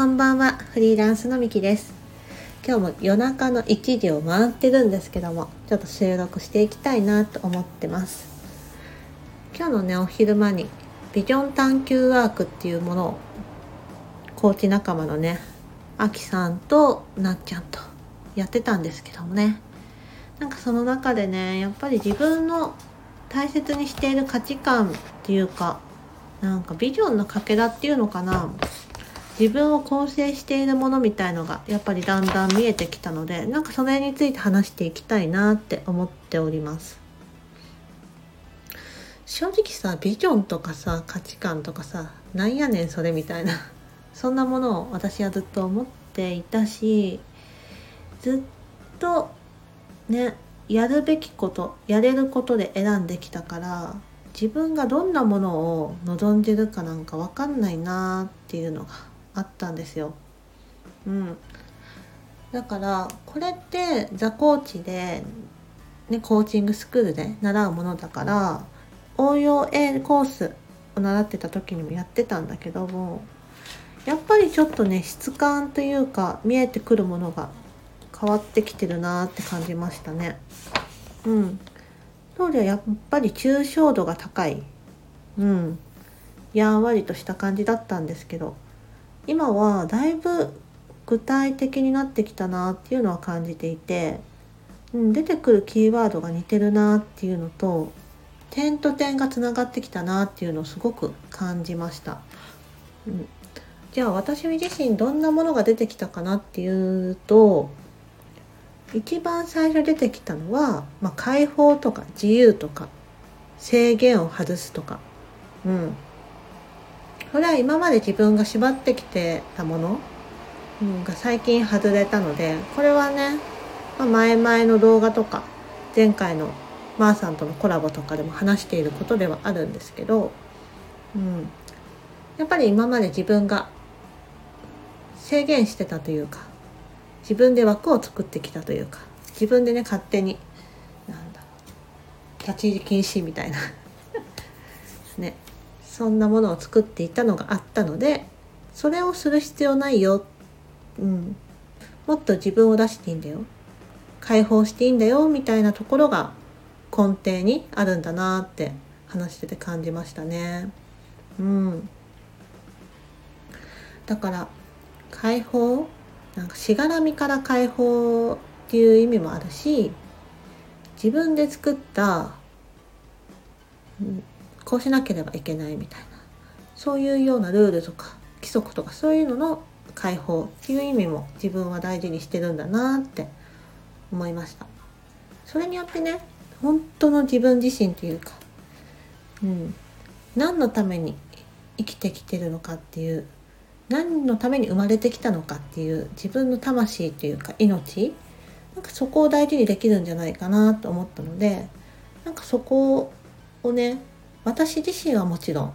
こんばんはフリーランスのみきです。今日も夜中の1時を回ってるんですけどもちょっと収録していきたいなと思ってます。今日のねお昼間にビジョン探求ワークっていうものをコーチ仲間のねあきさんとなっちゃんとやってたんですけどもね。なんかその中でねやっぱり自分の大切にしている価値観っていうかなんかビジョンのかけらっていうのかな。自分を構成しているものみたいのがやっぱりだんだん見えてきたのでなんかそれについて話していきたいなって思っております。正直さビジョンとかさ価値観とかさなんやねんそれみたいなそんなものを私はずっと思っていたしずっとねやるべきことやれることで選んできたから自分がどんなものを望んでるかなんか分かんないなっていうのがあったんですよ。うん、だからこれってザ・コーチで、ね、コーチングスクールで習うものだから応用 A コースを習ってた時にもやってたんだけどもやっぱりちょっとね質感というか見えてくるものが変わってきてるなって感じましたね。うん。当時はやっぱり抽象度が高い。うん。やんわりとした感じだったんですけど今はだいぶ具体的になってきたなっていうのは感じていて、うん、出てくるキーワードが似てるなっていうのと点と点がつながってきたなっていうのをすごく感じました。うん、じゃあ私自身どんなものが出てきたかなっていうと一番最初出てきたのは、まあ、解放とか自由とか制限を外すとか、うん、それは今まで自分が縛ってきてたもの、うん、が最近外れたのでこれはね、まあ、前々の動画とか前回のまーさんとのコラボとかでも話していることではあるんですけど、うん、やっぱり今まで自分が制限してたというか自分で枠を作ってきたというか自分でね勝手になんだ立ち入り禁止みたいな。ね。そんなものを作っていたのがあったのでそれをする必要ないよ、うん、もっと自分を出していいんだよ。解放していいんだよみたいなところが根底にあるんだなって話してて感じましたね。うん、だから解放なんかしがらみから解放っていう意味もあるし自分で作った、こうしなければいけないみたいな。そういうようなルールとか規則とかそういうのの解放っていう意味も自分は大事にしてるんだなって思いました。それによってね本当の自分自身というかうん何のために生きてきてるのかっていう何のために生まれてきたのかっていう自分の魂というか命なんかそこを大事にできるんじゃないかなと思ったのでなんかそこをね私自身はもちろん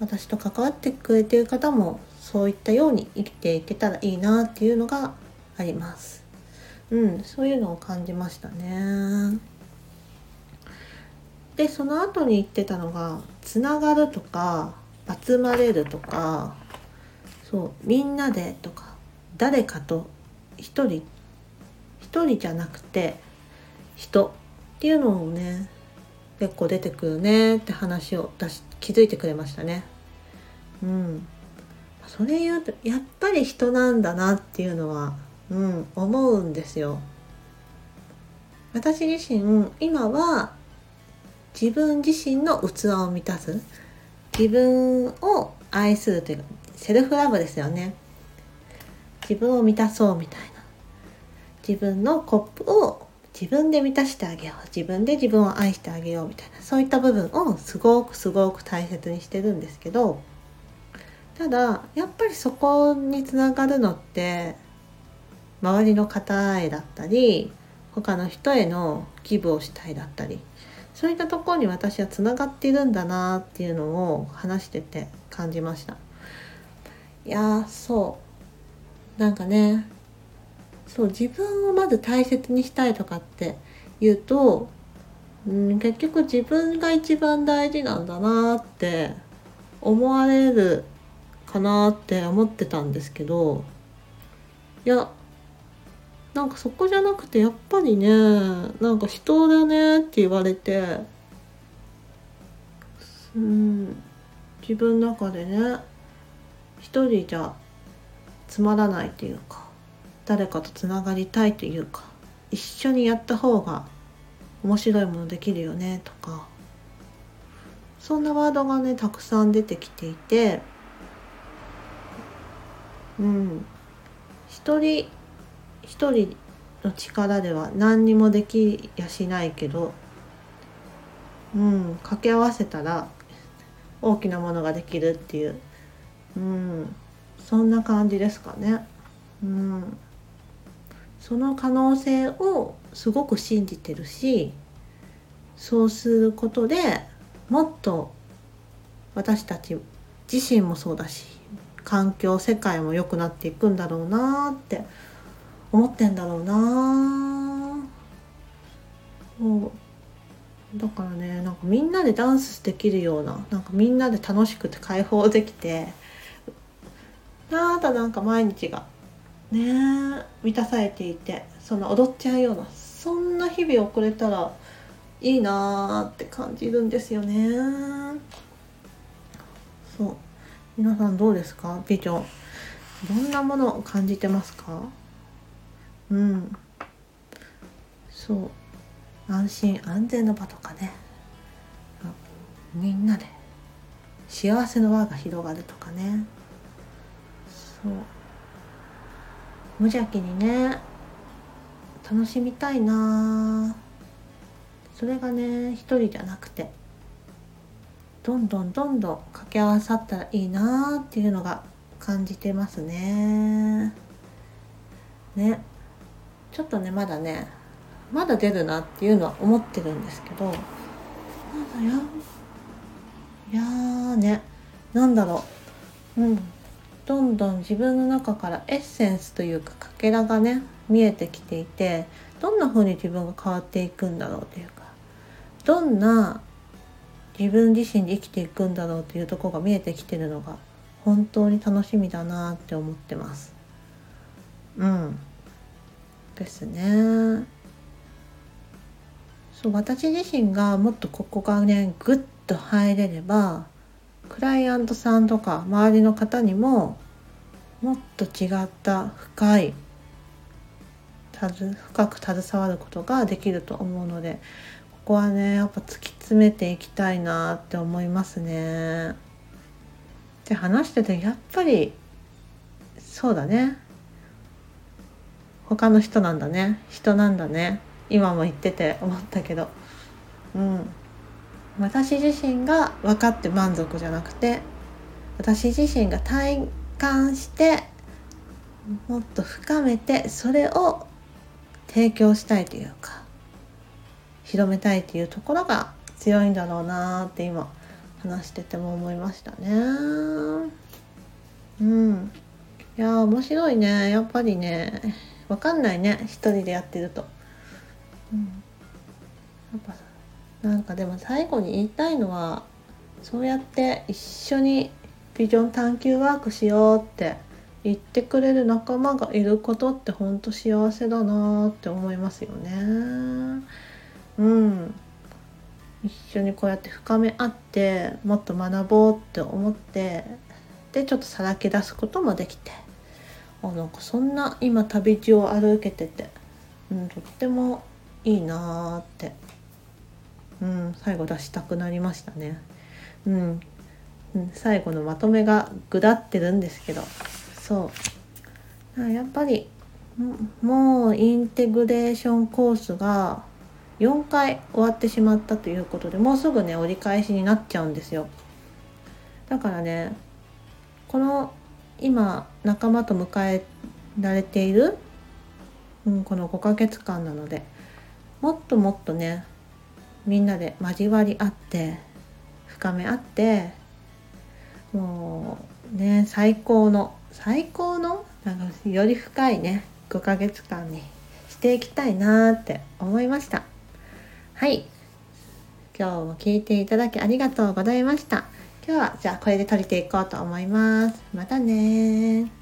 私と関わってくれてる方もそういったように生きていけたらいいなっていうのがあります。うん、そういうのを感じましたね。で、その後に言ってたのが、つながるとか、集まれるとか、そう、みんなでとか、誰かと一人、一人じゃなくて、人っていうのをね、結構出てくるねって話を出し気づいてくれましたね。うん。それ言うとやっぱり人なんだなっていうのは、うん、思うんですよ。私自身今は自分自身の器を満たす自分を愛するというかセルフラブですよね自分を満たそうみたいな自分のコップを自分で満たしてあげよう。自分で自分を愛してあげようみたいな。そういった部分をすごくすごく大切にしてるんですけど。ただやっぱりそこにつながるのって周りの方へだったり他の人へのギブをしたいだったりそういったところに私はつながっているんだなっていうのを話してて感じました。いやそう。なんかねそう自分をまず大切にしたいとかって言うと、うん、結局自分が一番大事なんだなって思われるかなって思ってたんですけどいやなんかそこじゃなくてやっぱりねなんか人だねって言われてうん自分の中でね一人じゃつまらないっていうか。誰かとつながりたいというか一緒にやった方が面白いものできるよねとかそんなワードがねたくさん出てきていてうん。一人一人の力では何にもできやしないけどうん。掛け合わせたら大きなものができるっていう。うん。そんな感じですかね。うん。その可能性をすごく信じてるしそうすることでもっと私たち自身もそうだし環境世界も良くなっていくんだろうなって思ってんだろうな。そうだからねなんかみんなでダンスできるようななんかみんなで楽しくて解放できてなんだなんか毎日がね満たされていてそんな踊っちゃうようなそんな日々を送れたらいいなーって感じるんですよね。そう。皆さんどうですか？美女。どんなものを感じてますか？うん。そう。安心安全の場とかね。みんなで幸せの輪が広がるとかね。そう。無邪気にね楽しみたいな。それがね一人じゃなくてどんどんどんどん掛け合わさったらいいなっていうのが感じてますね。ね。ちょっとねまだねまだ出るなっていうのは思ってるんですけどまだやいやーね。なんだろう。うん。どんどん自分の中からエッセンスというかかけらがね見えてきていてどんな風に自分が変わっていくんだろうというかどんな自分自身で生きていくんだろうというとこが見えてきてるのが本当に楽しみだなって思ってます。うんですね。そう私自身がもっとここがねグッと入れればクライアントさんとか周りの方にももっと違った深い深く携わることができると思うのでここはねやっぱ突き詰めていきたいなって思いますね。で話しててやっぱりそうだね。他の人なんだね。人なんだね。今も言ってて思ったけど。うん。私自身が分かって満足じゃなくて私自身が体感してもっと深めてそれを提供したいというか広めたいというところが強いんだろうなって今話してても思いましたね。うん。いや面白いね。やっぱりね分かんないね。一人でやってると、うん、やっぱなんかでも最後に言いたいのはそうやって一緒にビジョン探求ワークしようって言ってくれる仲間がいることってほんと幸せだなって思いますよね。うん一緒にこうやって深め合ってもっと学ぼうって思ってでちょっとさらけ出すこともできてあなんかそんな今旅路を歩けてて、うん、とってもいいなーってうん、最後出したくなりましたね。うん、最後のまとめがぐだってるんですけど。そう。やっぱりもうインテグレーションコースが4回終わってしまったということでもうすぐね折り返しになっちゃうんですよ。だからねこの今仲間と迎えられている、うん、この5ヶ月間なのでもっともっとねみんなで交わり合って深め合ってもうね最高の最高のなんかより深いね5ヶ月間にしていきたいなって思いました。はい。今日も聞いていただきありがとうございました。今日はじゃあこれで撮れていこうと思います。またね